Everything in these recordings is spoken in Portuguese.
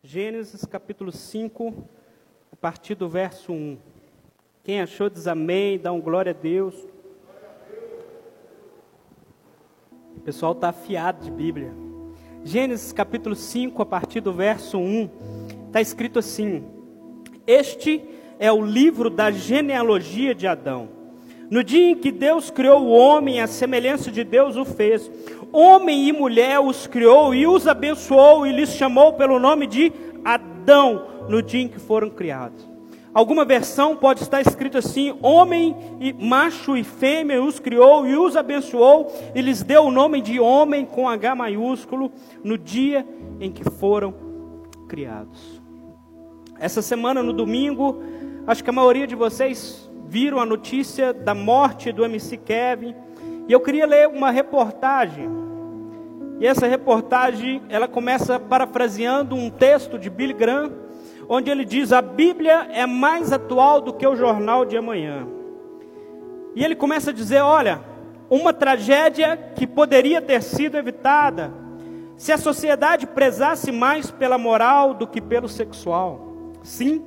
Gênesis capítulo 5, a partir do verso 1. Quem achou diz amém, dá um glória a Deus. O pessoal está afiado de Bíblia. Gênesis capítulo 5, a partir do verso 1, está escrito assim: Este é o livro da genealogia de Adão. No dia em que Deus criou o homem, a semelhança de Deus o fez. Homem e mulher os criou e os abençoou e lhes chamou pelo nome de Adão no dia em que foram criados. Alguma versão pode estar escrito assim: homem e macho e fêmea os criou e os abençoou e lhes deu o nome de homem com H maiúsculo no dia em que foram criados. Essa semana no domingo, acho que a maioria de vocês viram a notícia da morte do MC Kevin e eu queria ler uma reportagem. E essa reportagem, ela começa parafraseando um texto de Billy Graham, onde ele diz: "A Bíblia é mais atual do que o jornal de amanhã". E ele começa a dizer: "Olha, uma tragédia que poderia ter sido evitada se a sociedade prezasse mais pela moral do que pelo sexual. Sim,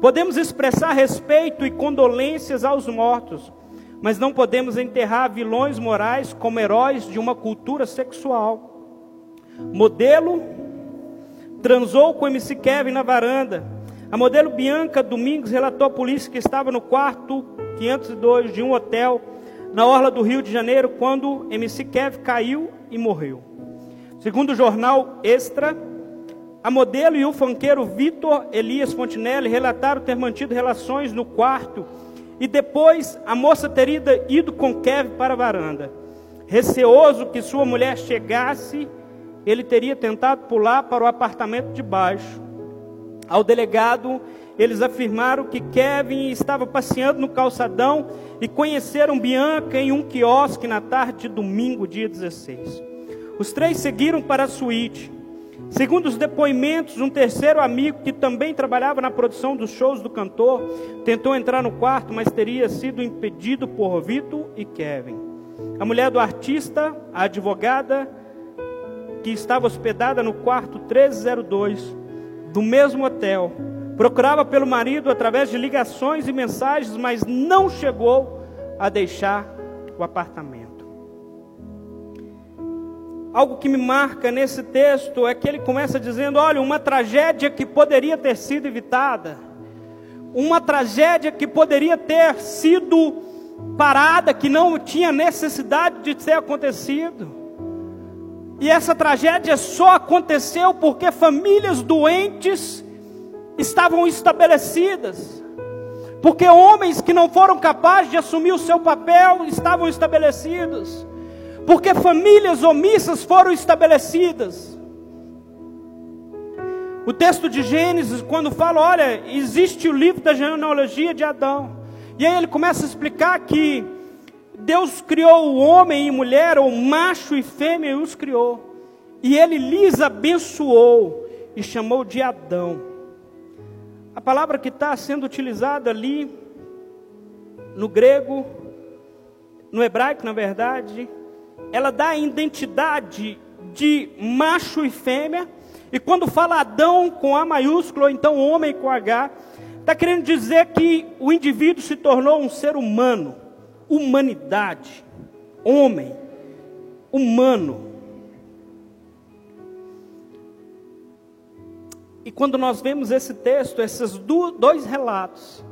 podemos expressar respeito e condolências aos mortos, mas não podemos enterrar vilões morais como heróis de uma cultura sexual. Modelo transou com MC Kevin na varanda. A modelo Bianca Domingos relatou à polícia que estava no quarto 502 de um hotel na orla do Rio de Janeiro quando MC Kevin caiu e morreu. Segundo o jornal Extra, a modelo e o fanqueiro Vitor Elias Fontinelli relataram ter mantido relações no quarto e depois a moça teria ido com Kevin para a varanda. Receoso que sua mulher chegasse, ele teria tentado pular para o apartamento de baixo. Ao delegado, eles afirmaram que Kevin estava passeando no calçadão e conheceram Bianca em um quiosque na tarde de domingo, dia 16. Os três seguiram para a suíte. Segundo os depoimentos, um terceiro amigo que também trabalhava na produção dos shows do cantor tentou entrar no quarto, mas teria sido impedido por Vitor e Kevin. A mulher do artista, a advogada, que estava hospedada no quarto 1302 do mesmo hotel, procurava pelo marido através de ligações e mensagens, mas não chegou a deixar o apartamento. Algo que me marca nesse texto é que ele começa dizendo: olha, uma tragédia que poderia ter sido evitada, uma tragédia que poderia ter sido parada, que não tinha necessidade de ter acontecido. E essa tragédia só aconteceu porque famílias doentes estavam estabelecidas. Porque homens que não foram capazes de assumir o seu papel estavam estabelecidos porque famílias omissas foram estabelecidas. O texto de Gênesis, quando fala, olha, existe o livro da genealogia de Adão, e aí ele começa a explicar que Deus criou o homem e mulher, ou macho e fêmea, e os criou, e ele lhes abençoou e chamou de Adão. A palavra que está sendo utilizada ali, no grego, no hebraico, na verdade, ela dá a identidade de macho e fêmea. E quando fala Adão com A maiúsculo, ou então homem com H, está querendo dizer que o indivíduo se tornou um ser humano, humanidade, homem, humano. E quando nós vemos esse texto, esses dois relatos,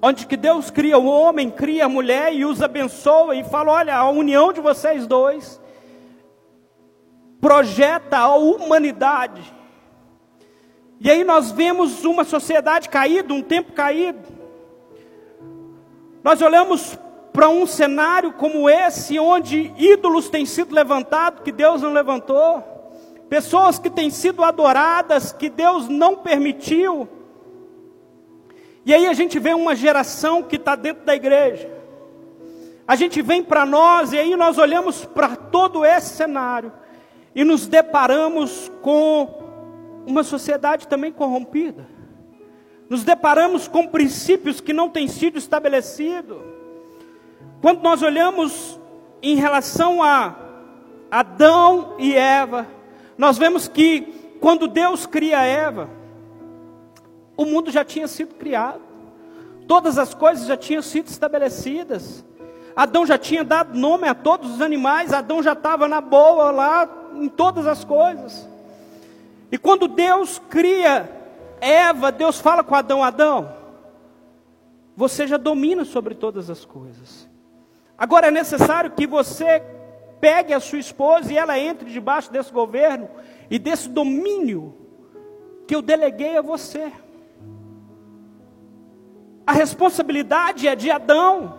onde que Deus cria o homem, cria a mulher e os abençoa e fala: olha, a união de vocês dois projeta a humanidade. E aí nós vemos uma sociedade caída, um tempo caído. Nós olhamos para um cenário como esse, onde ídolos têm sido levantados que Deus não levantou, pessoas que têm sido adoradas que Deus não permitiu. E aí a gente vê uma geração que está dentro da igreja. A gente vem para nós e aí nós olhamos para todo esse cenário e nos deparamos com uma sociedade também corrompida. Nos deparamos com princípios que não têm sido estabelecidos. Quando nós olhamos em relação a Adão e Eva, nós vemos que quando Deus cria Eva, O mundo já tinha sido criado. Todas as coisas já tinham sido estabelecidas. Adão já tinha dado nome a todos os animais, Adão já estava na boa lá em todas as coisas. E quando Deus cria Eva, Deus fala com Adão: Adão, você já domina sobre todas as coisas. Agora é necessário que você pegue a sua esposa e ela entre debaixo desse governo e desse domínio que eu deleguei a você. A responsabilidade é de Adão.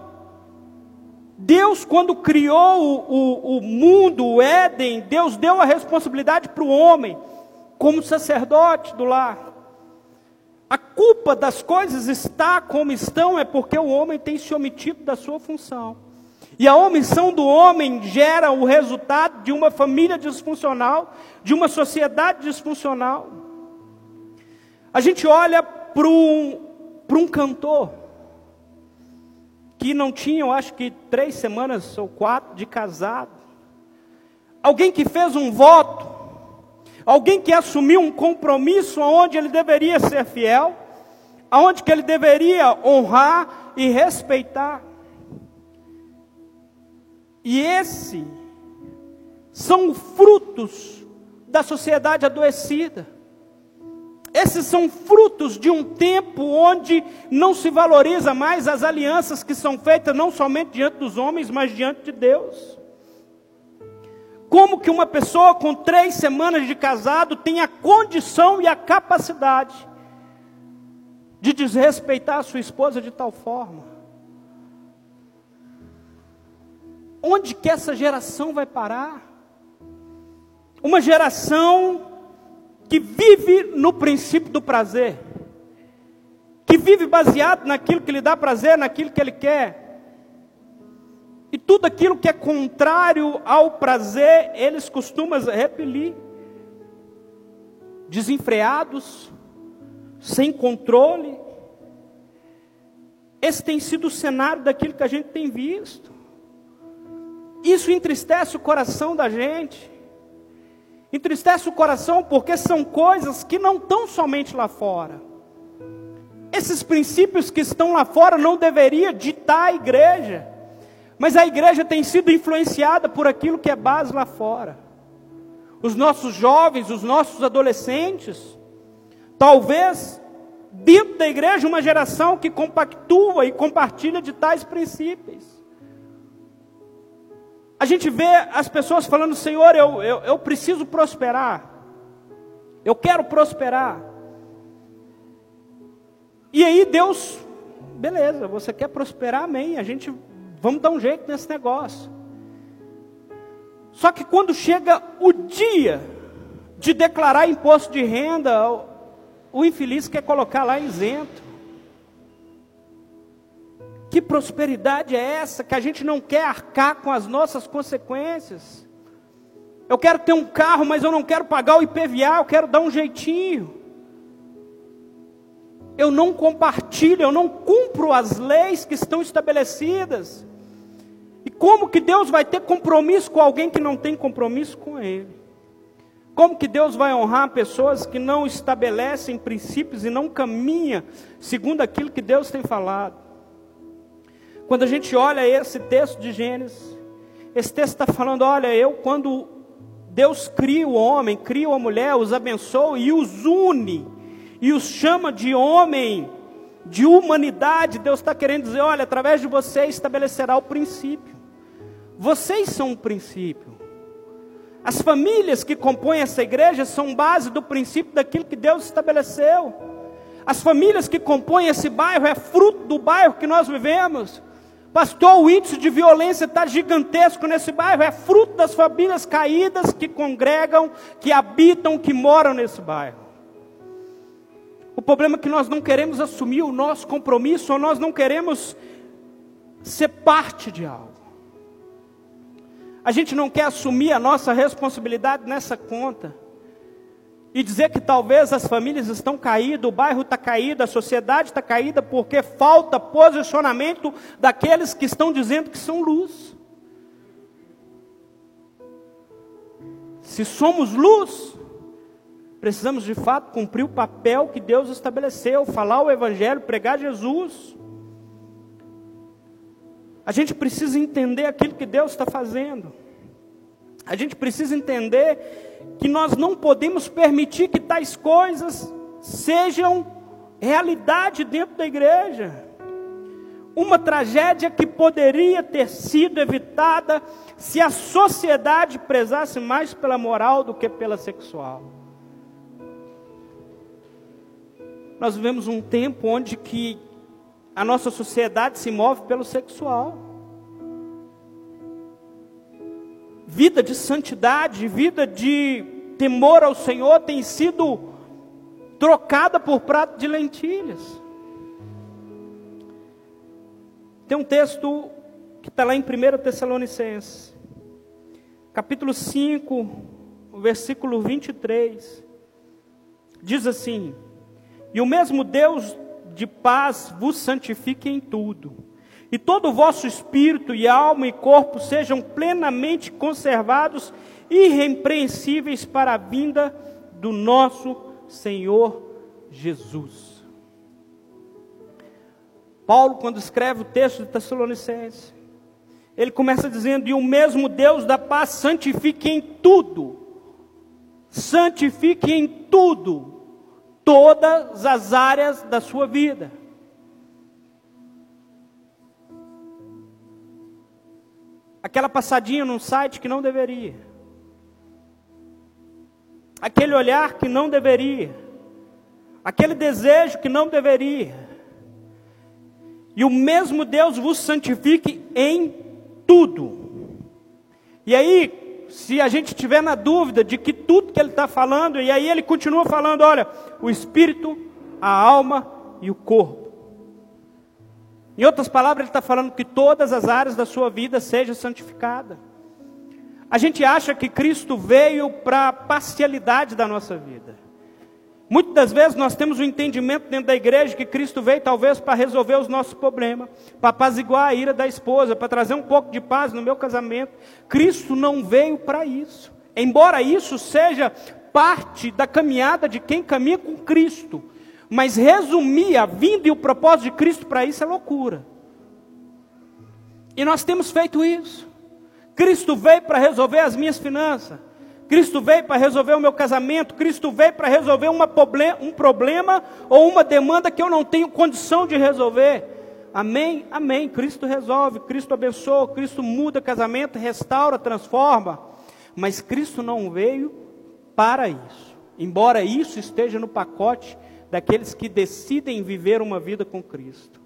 Deus, quando criou o, o, o mundo, o Éden, Deus deu a responsabilidade para o homem, como sacerdote do lar. A culpa das coisas está como estão é porque o homem tem se omitido da sua função. E a omissão do homem gera o resultado de uma família disfuncional, de uma sociedade disfuncional. A gente olha para um, para um cantor que não tinha, eu acho que três semanas ou quatro de casado. Alguém que fez um voto, alguém que assumiu um compromisso onde ele deveria ser fiel, aonde que ele deveria honrar e respeitar. E esse são frutos da sociedade adoecida. Esses são frutos de um tempo onde não se valoriza mais as alianças que são feitas não somente diante dos homens, mas diante de Deus. Como que uma pessoa com três semanas de casado tem a condição e a capacidade de desrespeitar a sua esposa de tal forma? Onde que essa geração vai parar? Uma geração que vive no princípio do prazer, que vive baseado naquilo que lhe dá prazer, naquilo que ele quer. E tudo aquilo que é contrário ao prazer, eles costumam repelir. Desenfreados, sem controle. Esse tem sido o cenário daquilo que a gente tem visto. Isso entristece o coração da gente. Entristece o coração porque são coisas que não estão somente lá fora. Esses princípios que estão lá fora não deveria ditar a igreja. Mas a igreja tem sido influenciada por aquilo que é base lá fora. Os nossos jovens, os nossos adolescentes, talvez dentro da igreja uma geração que compactua e compartilha de tais princípios. A gente vê as pessoas falando, Senhor, eu, eu, eu preciso prosperar. Eu quero prosperar. E aí Deus, beleza, você quer prosperar, amém. A gente, vamos dar um jeito nesse negócio. Só que quando chega o dia de declarar imposto de renda, o, o infeliz quer colocar lá isento. Que prosperidade é essa que a gente não quer arcar com as nossas consequências? Eu quero ter um carro, mas eu não quero pagar o IPVA, eu quero dar um jeitinho. Eu não compartilho, eu não cumpro as leis que estão estabelecidas. E como que Deus vai ter compromisso com alguém que não tem compromisso com Ele? Como que Deus vai honrar pessoas que não estabelecem princípios e não caminham segundo aquilo que Deus tem falado? Quando a gente olha esse texto de Gênesis, esse texto está falando: olha, eu, quando Deus cria o homem, cria a mulher, os abençoa e os une, e os chama de homem, de humanidade, Deus está querendo dizer: olha, através de vocês estabelecerá o princípio. Vocês são o princípio. As famílias que compõem essa igreja são base do princípio daquilo que Deus estabeleceu. As famílias que compõem esse bairro é fruto do bairro que nós vivemos. Pastor, o índice de violência está gigantesco nesse bairro. É fruto das famílias caídas que congregam, que habitam, que moram nesse bairro. O problema é que nós não queremos assumir o nosso compromisso, ou nós não queremos ser parte de algo. A gente não quer assumir a nossa responsabilidade nessa conta e dizer que talvez as famílias estão caídas, o bairro está caído, a sociedade está caída porque falta posicionamento daqueles que estão dizendo que são luz. Se somos luz, Precisamos de fato cumprir o papel que Deus estabeleceu, falar o Evangelho, pregar Jesus. A gente precisa entender aquilo que Deus está fazendo. A gente precisa entender que nós não podemos permitir que tais coisas sejam realidade dentro da igreja. Uma tragédia que poderia ter sido evitada se a sociedade prezasse mais pela moral do que pela sexual. Nós vivemos um tempo onde que a nossa sociedade se move pelo sexual. Vida de santidade, vida de temor ao Senhor tem sido trocada por prato de lentilhas. Tem um texto que está lá em 1 Tessalonicenses, capítulo 5, versículo 23. Diz assim: E o mesmo Deus de paz vos santifique em tudo, e todo o vosso espírito e alma e corpo sejam plenamente conservados, irrepreensíveis para a vinda do nosso Senhor Jesus. Paulo, quando escreve o texto de Tessalonicenses, ele começa dizendo: E o mesmo Deus da paz santifique em tudo, santifique em tudo todas as áreas da sua vida. Aquela passadinha num site que não deveria. Aquele olhar que não deveria. Aquele desejo que não deveria. E o mesmo Deus vos santifique em tudo. E aí, se a gente tiver na dúvida de que tudo que ele está falando, e aí ele continua falando: olha, o espírito, a alma e o corpo. Em outras palavras, ele está falando que todas as áreas da sua vida sejam santificadas. A gente acha que Cristo veio para a parcialidade da nossa vida. Muitas das vezes nós temos o um entendimento dentro da igreja que Cristo veio talvez para resolver os nossos problemas, para apaziguar a ira da esposa, para trazer um pouco de paz no meu casamento. Cristo não veio para isso. Embora isso seja parte da caminhada de quem caminha com Cristo, mas resumir a vinda e o propósito de Cristo para isso é loucura. E nós temos feito isso. Cristo veio para resolver as minhas finanças. Cristo veio para resolver o meu casamento, Cristo veio para resolver uma um problema ou uma demanda que eu não tenho condição de resolver. Amém? Amém. Cristo resolve, Cristo abençoa, Cristo muda casamento, restaura, transforma. Mas Cristo não veio para isso. Embora isso esteja no pacote daqueles que decidem viver uma vida com Cristo.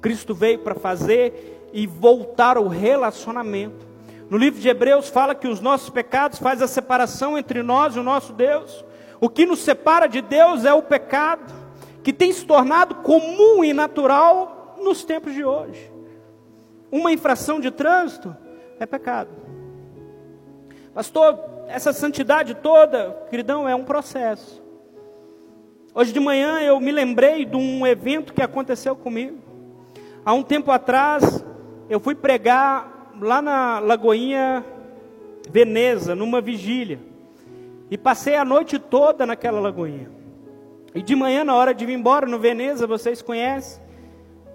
Cristo veio para fazer e voltar o relacionamento. No livro de Hebreus fala que os nossos pecados faz a separação entre nós e o nosso Deus. O que nos separa de Deus é o pecado, que tem se tornado comum e natural nos tempos de hoje. Uma infração de trânsito é pecado. Pastor, essa santidade toda, queridão, é um processo. Hoje de manhã eu me lembrei de um evento que aconteceu comigo. Há um tempo atrás, eu fui pregar lá na Lagoinha Veneza, numa vigília. E passei a noite toda naquela lagoinha. E de manhã, na hora de vir embora no Veneza, vocês conhecem.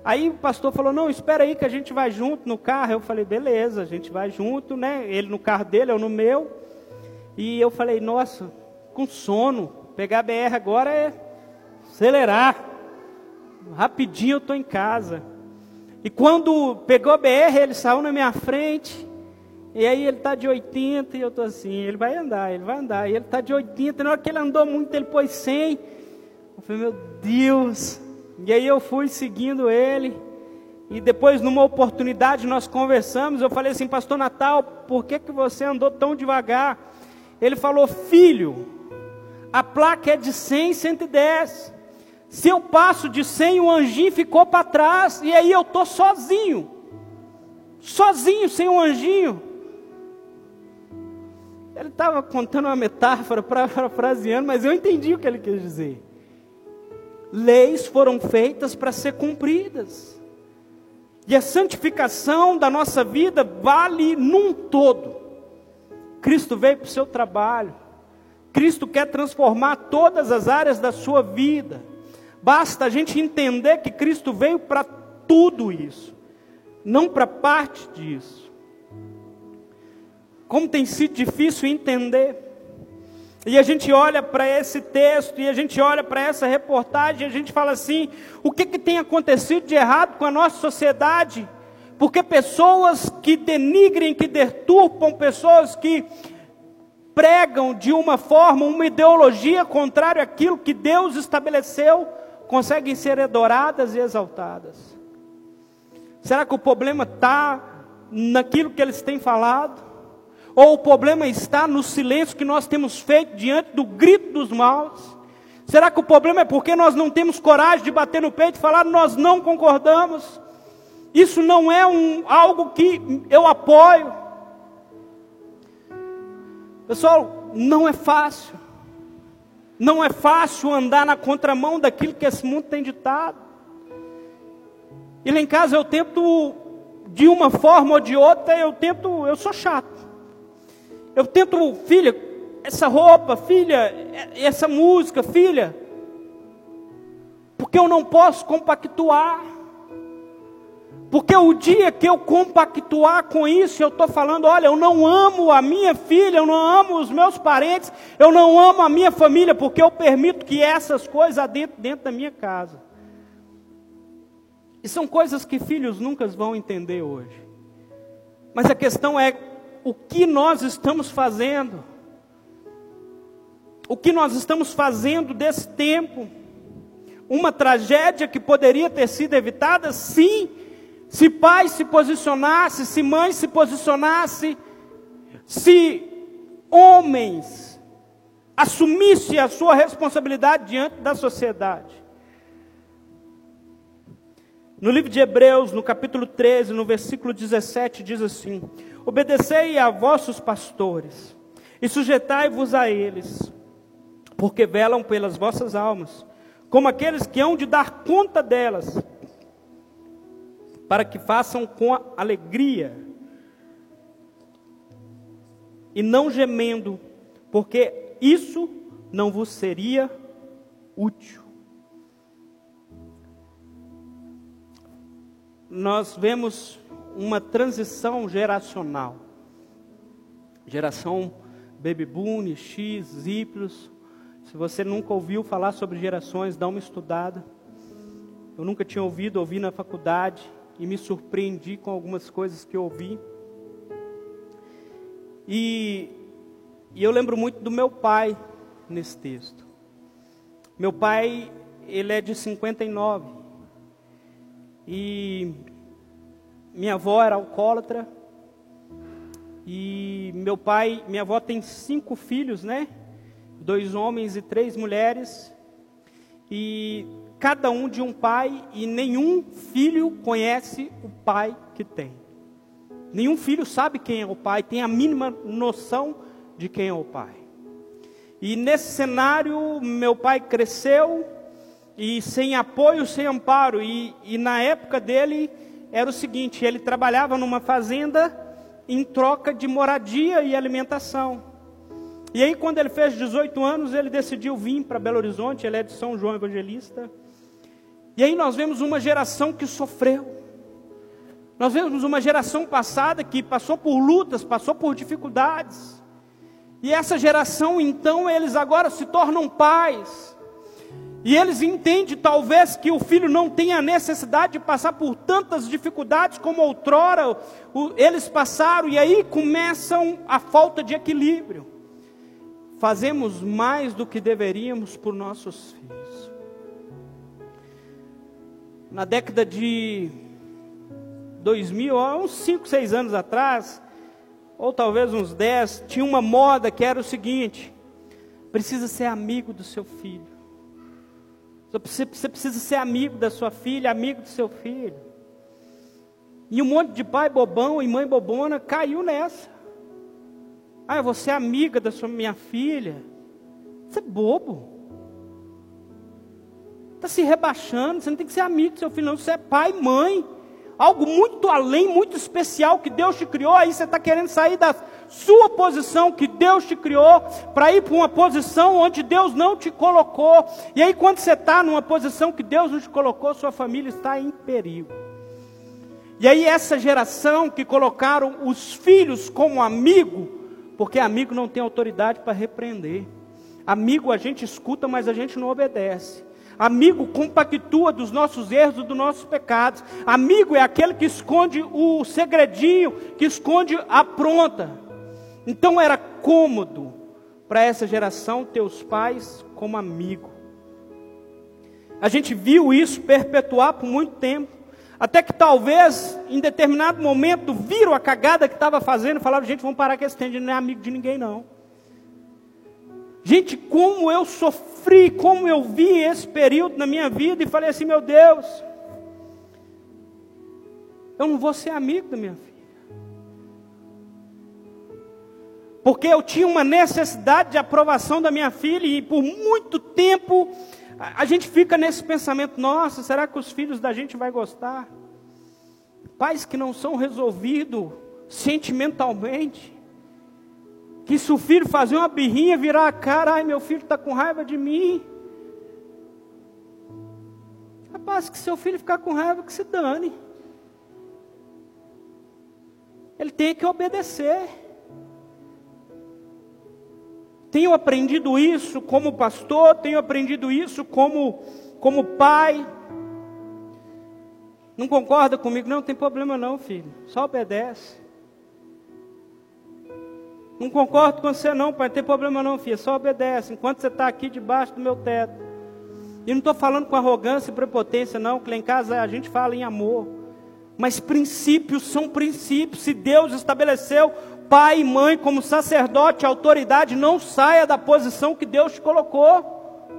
Aí o pastor falou: Não, espera aí que a gente vai junto no carro. Eu falei: Beleza, a gente vai junto, né? Ele no carro dele, eu no meu. E eu falei: Nossa, com sono. Pegar a BR agora é acelerar. Rapidinho eu estou em casa. E quando pegou a BR, ele saiu na minha frente. E aí ele está de 80 e eu estou assim, ele vai andar, ele vai andar. E ele está de 80, na hora que ele andou muito, ele pôs 100. Eu falei, meu Deus. E aí eu fui seguindo ele. E depois, numa oportunidade, nós conversamos. Eu falei assim, pastor Natal, por que, que você andou tão devagar? Ele falou, filho, a placa é de 100, 110. Se eu passo de 100, o anjinho ficou para trás, e aí eu estou sozinho. Sozinho, sem o um anjinho. Ele estava contando uma metáfora, parafraseando, mas eu entendi o que ele quis dizer. Leis foram feitas para ser cumpridas. E a santificação da nossa vida vale num todo. Cristo veio para o seu trabalho. Cristo quer transformar todas as áreas da sua vida. Basta a gente entender que Cristo veio para tudo isso, não para parte disso. Como tem sido difícil entender. E a gente olha para esse texto e a gente olha para essa reportagem e a gente fala assim: o que, que tem acontecido de errado com a nossa sociedade? Porque pessoas que denigrem, que deturpam, pessoas que pregam de uma forma, uma ideologia contrária àquilo que Deus estabeleceu, conseguem ser adoradas e exaltadas. Será que o problema está naquilo que eles têm falado? Ou o problema está no silêncio que nós temos feito diante do grito dos maus? Será que o problema é porque nós não temos coragem de bater no peito e falar nós não concordamos? Isso não é um, algo que eu apoio. Pessoal, não é fácil. Não é fácil andar na contramão daquilo que esse mundo tem ditado. E lá em casa eu tento, de uma forma ou de outra, eu tento, eu sou chato. Eu tento, filha, essa roupa, filha, essa música, filha, porque eu não posso compactuar. Porque o dia que eu compactuar com isso, eu estou falando: olha, eu não amo a minha filha, eu não amo os meus parentes, eu não amo a minha família, porque eu permito que essas coisas dentro, dentro da minha casa. E são coisas que filhos nunca vão entender hoje. Mas a questão é o que nós estamos fazendo. O que nós estamos fazendo desse tempo. Uma tragédia que poderia ter sido evitada, sim, se pai se posicionasse, se mãe se posicionasse, se homens assumissem a sua responsabilidade diante da sociedade. No livro de Hebreus, no capítulo 13, no versículo 17, diz assim: Obedecei a vossos pastores e sujeitai-vos a eles, porque velam pelas vossas almas, como aqueles que hão de dar conta delas, para que façam com alegria e não gemendo, porque isso não vos seria útil. Nós vemos uma transição geracional. Geração Baby Boom, X, Y. Se você nunca ouviu falar sobre gerações, dá uma estudada. Eu nunca tinha ouvido, ouvi na faculdade e me surpreendi com algumas coisas que eu ouvi. E, e eu lembro muito do meu pai nesse texto. Meu pai, ele é de 59. E minha avó era alcoólatra. E meu pai, minha avó tem cinco filhos, né? Dois homens e três mulheres. E cada um de um pai, e nenhum filho conhece o pai que tem. Nenhum filho sabe quem é o pai, tem a mínima noção de quem é o pai. E nesse cenário, meu pai cresceu e sem apoio, sem amparo. E, e na época dele, era o seguinte: ele trabalhava numa fazenda em troca de moradia e alimentação. E aí, quando ele fez 18 anos, ele decidiu vir para Belo Horizonte, ele é de São João Evangelista. E aí nós vemos uma geração que sofreu. Nós vemos uma geração passada que passou por lutas, passou por dificuldades. E essa geração, então, eles agora se tornam pais. E eles entendem talvez que o filho não tenha necessidade de passar por tantas dificuldades como outrora eles passaram, e aí começam a falta de equilíbrio. Fazemos mais do que deveríamos por nossos filhos. Na década de 2000, uns 5, 6 anos atrás, ou talvez uns 10, tinha uma moda que era o seguinte: precisa ser amigo do seu filho. Você precisa ser amigo da sua filha, amigo do seu filho. E um monte de pai bobão e mãe bobona caiu nessa. Ah, você é amiga da sua minha filha. Você é bobo. Está se rebaixando. Você não tem que ser amigo do seu filho, não. Você é pai mãe. Algo muito além, muito especial que Deus te criou. Aí você está querendo sair da sua posição que Deus te criou, para ir para uma posição onde Deus não te colocou. E aí, quando você está numa posição que Deus não te colocou, sua família está em perigo. E aí, essa geração que colocaram os filhos como amigo, porque amigo não tem autoridade para repreender. Amigo a gente escuta, mas a gente não obedece. Amigo compactua dos nossos erros e dos nossos pecados. Amigo é aquele que esconde o segredinho, que esconde a pronta. Então era cômodo para essa geração ter os pais como amigo. A gente viu isso perpetuar por muito tempo. Até que talvez, em determinado momento, viram a cagada que estava fazendo e falaram, gente, vamos parar que esse tende não é amigo de ninguém não. Gente, como eu sofri, como eu vi esse período na minha vida e falei assim, meu Deus, eu não vou ser amigo da minha filha. Porque eu tinha uma necessidade de aprovação da minha filha e por muito tempo a gente fica nesse pensamento, nossa, será que os filhos da gente vai gostar? Pais que não são resolvidos sentimentalmente, que se o filho fazer uma birrinha, virar a cara, ai meu filho está com raiva de mim. Rapaz, que seu filho ficar com raiva, que se dane. Ele tem que obedecer. Tenho aprendido isso como pastor, tenho aprendido isso como, como pai. Não concorda comigo? Não, não tem problema não, filho. Só obedece. Não concordo com você não, pai, não tem problema não, filha, só obedece, enquanto você está aqui debaixo do meu teto. E não estou falando com arrogância e prepotência, não, que lá em casa a gente fala em amor. Mas princípios são princípios. Se Deus estabeleceu pai e mãe como sacerdote, autoridade, não saia da posição que Deus te colocou.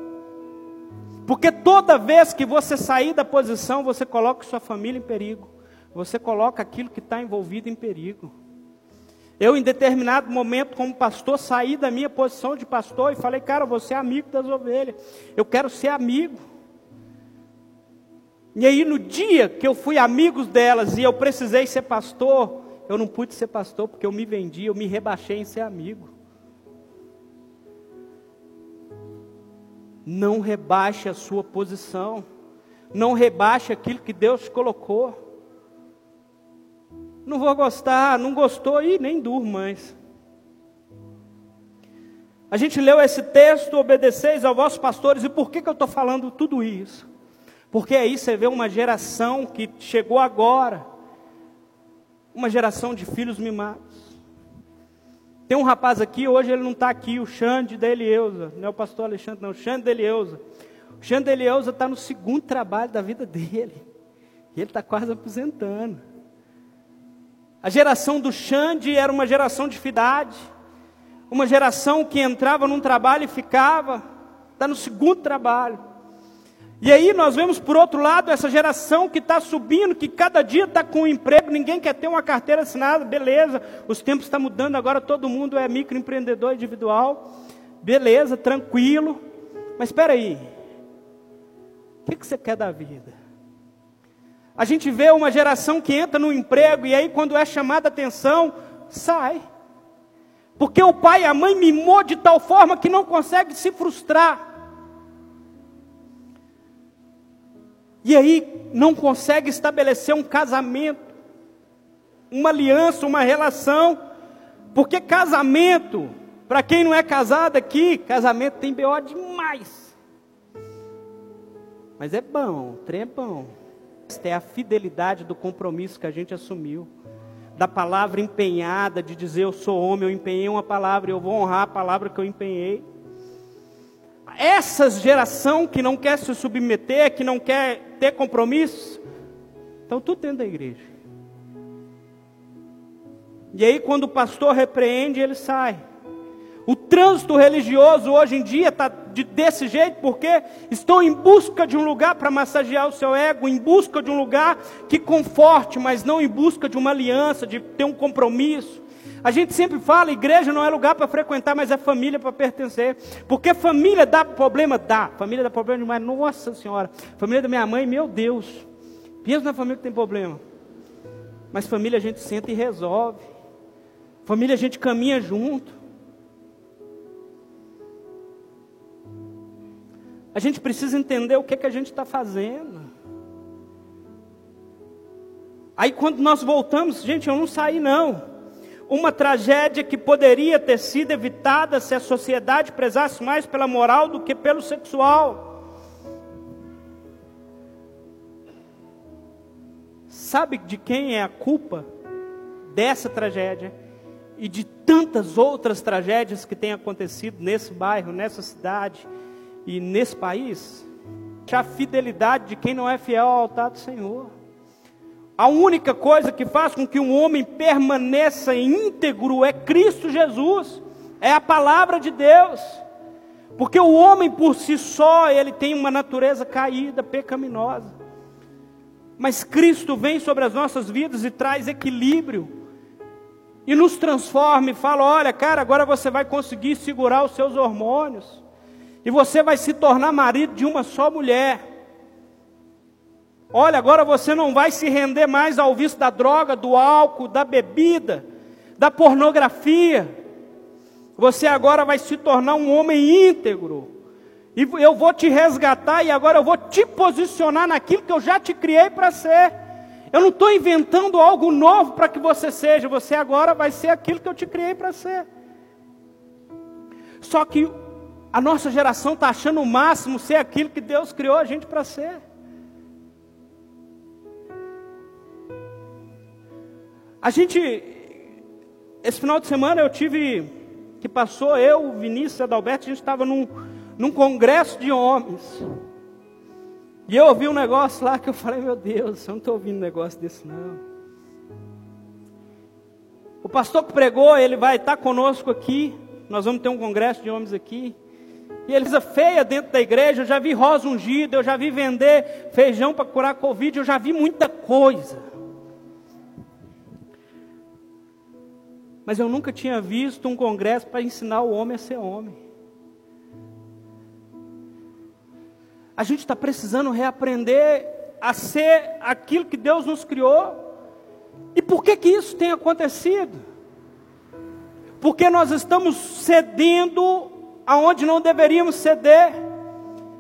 Porque toda vez que você sair da posição, você coloca sua família em perigo. Você coloca aquilo que está envolvido em perigo. Eu, em determinado momento, como pastor, saí da minha posição de pastor e falei, cara, você é amigo das ovelhas. Eu quero ser amigo. E aí, no dia que eu fui amigo delas e eu precisei ser pastor, eu não pude ser pastor porque eu me vendi, eu me rebaixei em ser amigo. Não rebaixe a sua posição. Não rebaixe aquilo que Deus colocou. Não vou gostar, não gostou e nem durmo mais. A gente leu esse texto, obedeceis aos vossos pastores, e por que, que eu estou falando tudo isso? Porque aí você vê uma geração que chegou agora, uma geração de filhos mimados. Tem um rapaz aqui, hoje ele não está aqui, o Xande da Elieusa, não é o pastor Alexandre, não, o Xande da Elieusa. O Xande da está no segundo trabalho da vida dele, e ele está quase aposentando. A geração do Xande era uma geração de fidade, uma geração que entrava num trabalho e ficava, está no segundo trabalho. E aí nós vemos por outro lado essa geração que está subindo, que cada dia está com um emprego, ninguém quer ter uma carteira assinada, beleza, os tempos estão mudando, agora todo mundo é microempreendedor individual, beleza, tranquilo, mas espera aí, o que, que você quer da vida? A gente vê uma geração que entra no emprego e aí, quando é chamada atenção, sai. Porque o pai e a mãe mimou de tal forma que não consegue se frustrar. E aí não consegue estabelecer um casamento, uma aliança, uma relação. Porque casamento, para quem não é casado aqui, casamento tem BO demais. Mas é bom, trem é bom é a fidelidade do compromisso que a gente assumiu. Da palavra empenhada, de dizer eu sou homem, eu empenhei uma palavra, eu vou honrar a palavra que eu empenhei. Essa geração que não quer se submeter, que não quer ter compromisso, estão tudo dentro da igreja. E aí, quando o pastor repreende, ele sai. O trânsito religioso hoje em dia está de, desse jeito porque estão em busca de um lugar para massagear o seu ego, em busca de um lugar que conforte, mas não em busca de uma aliança, de ter um compromisso. A gente sempre fala, igreja não é lugar para frequentar, mas é família para pertencer. Porque família dá problema? Dá. Família dá problema demais. Nossa Senhora. Família da minha mãe, meu Deus. Pensa na família que tem problema. Mas família a gente senta e resolve. Família, a gente caminha junto. A gente precisa entender o que, é que a gente está fazendo. Aí quando nós voltamos, gente, eu não saí não. Uma tragédia que poderia ter sido evitada se a sociedade prezasse mais pela moral do que pelo sexual. Sabe de quem é a culpa dessa tragédia e de tantas outras tragédias que têm acontecido nesse bairro, nessa cidade? E nesse país, a fidelidade de quem não é fiel ao altar do Senhor. A única coisa que faz com que um homem permaneça íntegro é Cristo Jesus, é a palavra de Deus. Porque o homem por si só, ele tem uma natureza caída, pecaminosa. Mas Cristo vem sobre as nossas vidas e traz equilíbrio. E nos transforma e fala: olha, cara, agora você vai conseguir segurar os seus hormônios. E você vai se tornar marido de uma só mulher. Olha, agora você não vai se render mais ao vício da droga, do álcool, da bebida, da pornografia. Você agora vai se tornar um homem íntegro. E eu vou te resgatar e agora eu vou te posicionar naquilo que eu já te criei para ser. Eu não estou inventando algo novo para que você seja, você agora vai ser aquilo que eu te criei para ser. Só que a nossa geração está achando o máximo ser aquilo que Deus criou a gente para ser. A gente, esse final de semana eu tive, que passou eu, Vinícius Adalberto, a gente estava num, num congresso de homens. E eu ouvi um negócio lá que eu falei, meu Deus, eu não estou ouvindo um negócio desse não. O pastor que pregou, ele vai estar conosco aqui. Nós vamos ter um congresso de homens aqui. E eles feia dentro da igreja, eu já vi rosa ungida, eu já vi vender feijão para curar Covid, eu já vi muita coisa. Mas eu nunca tinha visto um congresso para ensinar o homem a ser homem. A gente está precisando reaprender a ser aquilo que Deus nos criou. E por que que isso tem acontecido? Porque nós estamos cedendo aonde não deveríamos ceder.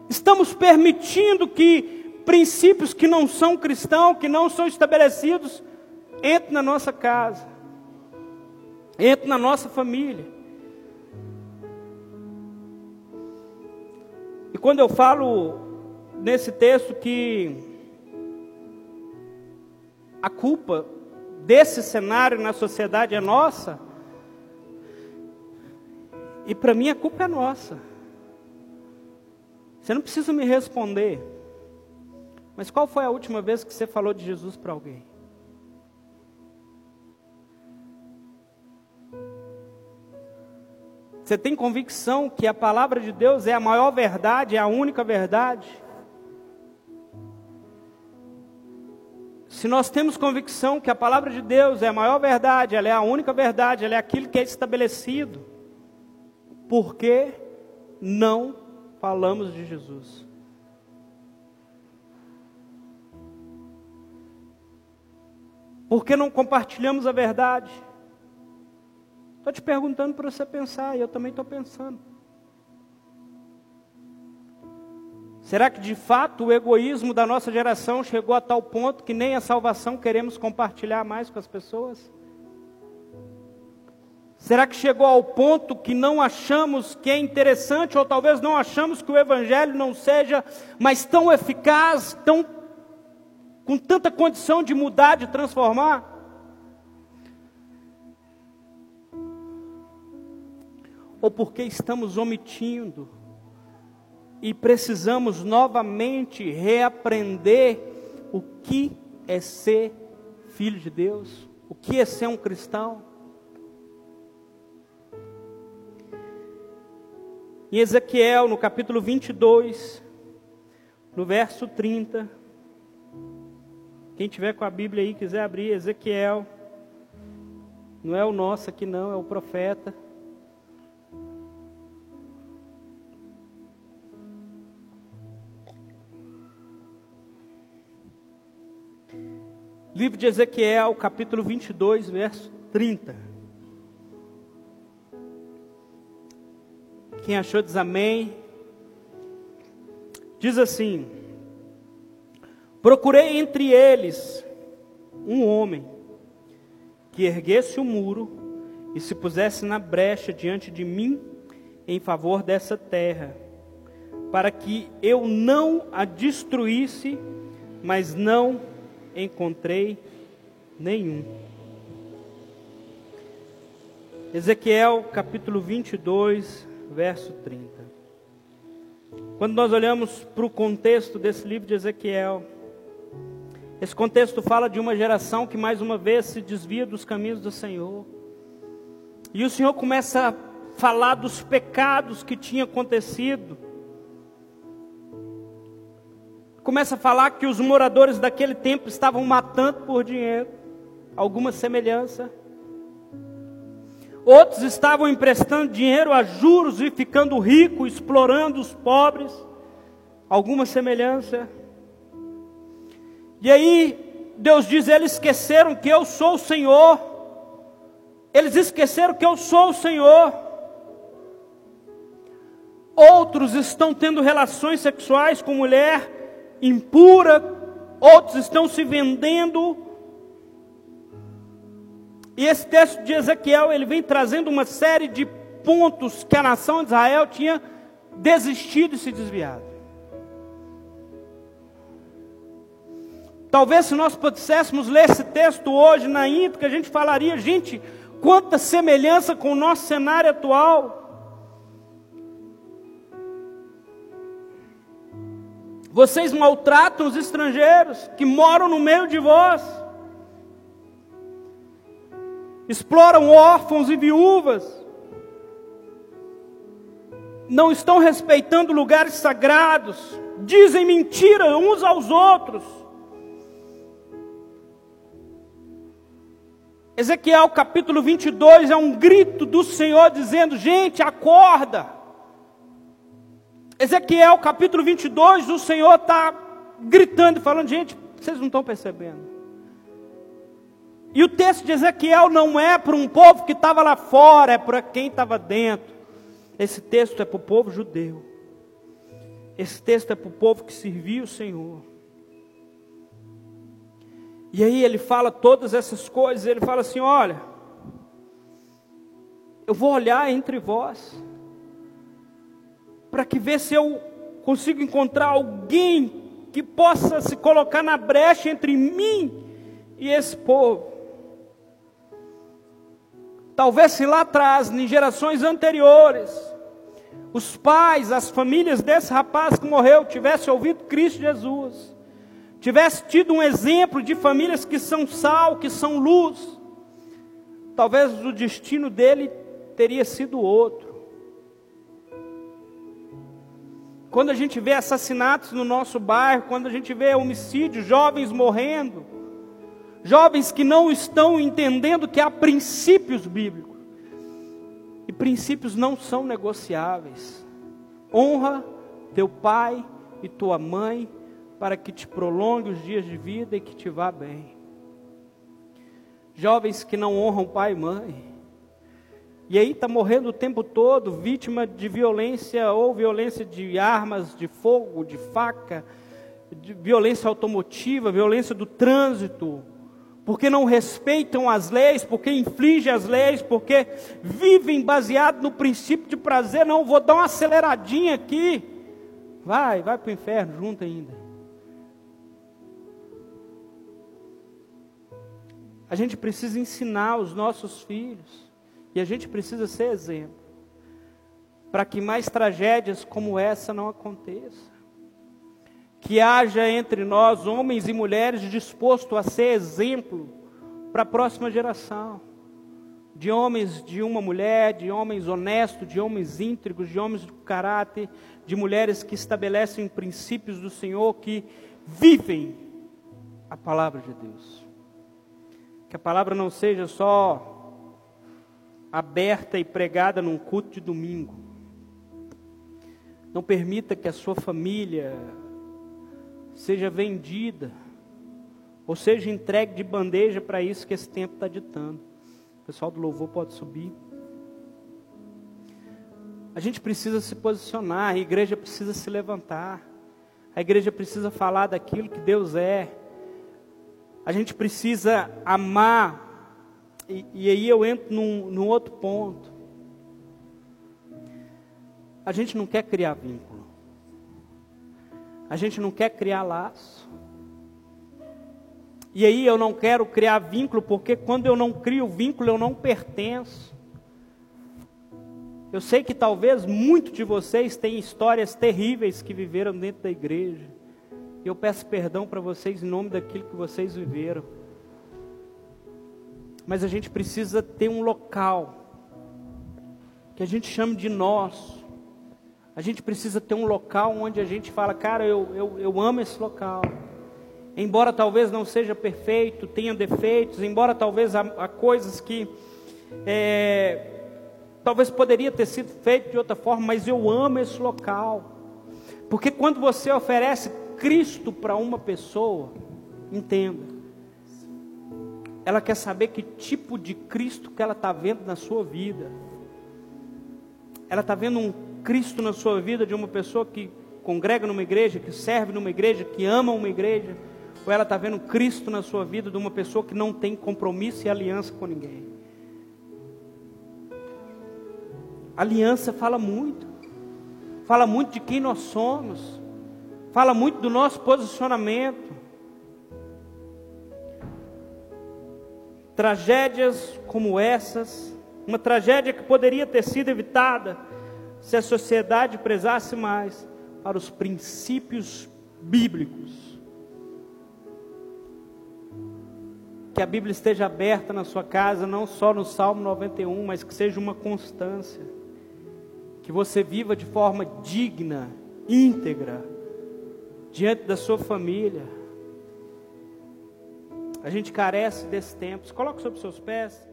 Estamos permitindo que princípios que não são cristãos, que não são estabelecidos, entrem na nossa casa, entrem na nossa família. E quando eu falo nesse texto que a culpa desse cenário na sociedade é nossa, e para mim a culpa é nossa. Você não precisa me responder. Mas qual foi a última vez que você falou de Jesus para alguém? Você tem convicção que a palavra de Deus é a maior verdade, é a única verdade? Se nós temos convicção que a palavra de Deus é a maior verdade, ela é a única verdade, ela é aquilo que é estabelecido, por que não falamos de Jesus? Por que não compartilhamos a verdade? Estou te perguntando para você pensar, e eu também estou pensando. Será que de fato o egoísmo da nossa geração chegou a tal ponto que nem a salvação queremos compartilhar mais com as pessoas? Será que chegou ao ponto que não achamos que é interessante, ou talvez não achamos que o Evangelho não seja mais tão eficaz, tão, com tanta condição de mudar, de transformar? Ou porque estamos omitindo e precisamos novamente reaprender o que é ser filho de Deus, o que é ser um cristão? Em Ezequiel, no capítulo 22, no verso 30. Quem tiver com a Bíblia aí, quiser abrir, Ezequiel. Não é o nosso aqui, não, é o profeta. Livro de Ezequiel, capítulo 22, verso 30. Quem achou diz amém. Diz assim: Procurei entre eles um homem que erguesse o muro e se pusesse na brecha diante de mim em favor dessa terra, para que eu não a destruísse, mas não encontrei nenhum. Ezequiel capítulo 22, verso 30. Quando nós olhamos para o contexto desse livro de Ezequiel, esse contexto fala de uma geração que mais uma vez se desvia dos caminhos do Senhor. E o Senhor começa a falar dos pecados que tinha acontecido. Começa a falar que os moradores daquele tempo estavam matando por dinheiro, alguma semelhança. Outros estavam emprestando dinheiro a juros e ficando ricos, explorando os pobres, alguma semelhança. E aí, Deus diz: eles esqueceram que eu sou o Senhor. Eles esqueceram que eu sou o Senhor. Outros estão tendo relações sexuais com mulher impura, outros estão se vendendo. E esse texto de Ezequiel, ele vem trazendo uma série de pontos que a nação de Israel tinha desistido e se desviado. Talvez se nós pudéssemos ler esse texto hoje na íntegra, a gente falaria, gente, quanta semelhança com o nosso cenário atual. Vocês maltratam os estrangeiros que moram no meio de vós. Exploram órfãos e viúvas. Não estão respeitando lugares sagrados. Dizem mentira uns aos outros Ezequiel capítulo 22 é um grito do Senhor dizendo: gente, acorda. Ezequiel capítulo 22, o Senhor está gritando, falando: gente, vocês não estão percebendo. E o texto de Ezequiel não é para um povo que estava lá fora, é para quem estava dentro. Esse texto é para o povo judeu. Esse texto é para o povo que servia o Senhor. E aí ele fala todas essas coisas, ele fala assim: olha, eu vou olhar entre vós, para que ver se eu consigo encontrar alguém que possa se colocar na brecha entre mim e esse povo. Talvez se lá atrás, em gerações anteriores, os pais, as famílias desse rapaz que morreu tivessem ouvido Cristo Jesus, tivesse tido um exemplo de famílias que são sal, que são luz, talvez o destino dele teria sido outro. Quando a gente vê assassinatos no nosso bairro, quando a gente vê homicídios, jovens morrendo, jovens que não estão entendendo que há princípios bíblicos, e princípios não são negociáveis. Honra teu pai e tua mãe, para que te prolongue os dias de vida e que te vá bem. Jovens que não honram pai e mãe, e aí está morrendo o tempo todo, vítima de violência, ou violência de armas, de fogo, de faca, de violência automotiva, violência do trânsito, porque não respeitam as leis, porque infligem as leis, porque vivem baseado no princípio de prazer. Não, vou dar uma aceleradinha aqui. Vai, vai para o inferno junto ainda. A gente precisa ensinar os nossos filhos. E a gente precisa ser exemplo. Para que mais tragédias como essa não aconteçam. Que haja entre nós homens e mulheres dispostos a ser exemplo para a próxima geração. De homens de uma mulher, de homens honestos, de homens íntegros, de homens de caráter, de mulheres que estabelecem princípios do Senhor, que vivem a palavra de Deus. Que a palavra não seja só aberta e pregada num culto de domingo. Não permita que a sua família seja vendida ou seja entregue de bandeja para isso que esse tempo está ditando. O pessoal do louvor pode subir. A gente precisa se posicionar, a igreja precisa se levantar. A igreja precisa falar daquilo que Deus é. A gente precisa amar. E, e aí eu entro num, num outro ponto. A gente não quer criar vínculo. A gente não quer criar laço. E aí eu não quero criar vínculo, porque quando eu não crio vínculo, eu não pertenço. Eu sei que talvez muitos de vocês têm histórias terríveis que viveram dentro da igreja. E eu peço perdão para vocês em nome daquilo que vocês viveram. Mas a gente precisa ter um local que a gente chame de nosso. A gente precisa ter um local onde a gente fala, cara, eu, eu, eu amo esse local. Embora talvez não seja perfeito, tenha defeitos, embora talvez há, há coisas que é, Talvez poderia ter sido feito de outra forma, mas eu amo esse local. Porque quando você oferece Cristo para uma pessoa, entenda, ela quer saber que tipo de Cristo que ela está vendo na sua vida. Ela está vendo um Cristo na sua vida de uma pessoa que congrega numa igreja, que serve numa igreja, que ama uma igreja, ou ela está vendo Cristo na sua vida de uma pessoa que não tem compromisso e aliança com ninguém. Aliança fala muito, fala muito de quem nós somos, fala muito do nosso posicionamento. Tragédias como essas, uma tragédia que poderia ter sido evitada se a sociedade prezasse mais para os princípios bíblicos. Que a Bíblia esteja aberta na sua casa, não só no Salmo 91, mas que seja uma constância que você viva de forma digna, íntegra, diante da sua família. A gente carece desse tempo. Se coloque sobre seus pés.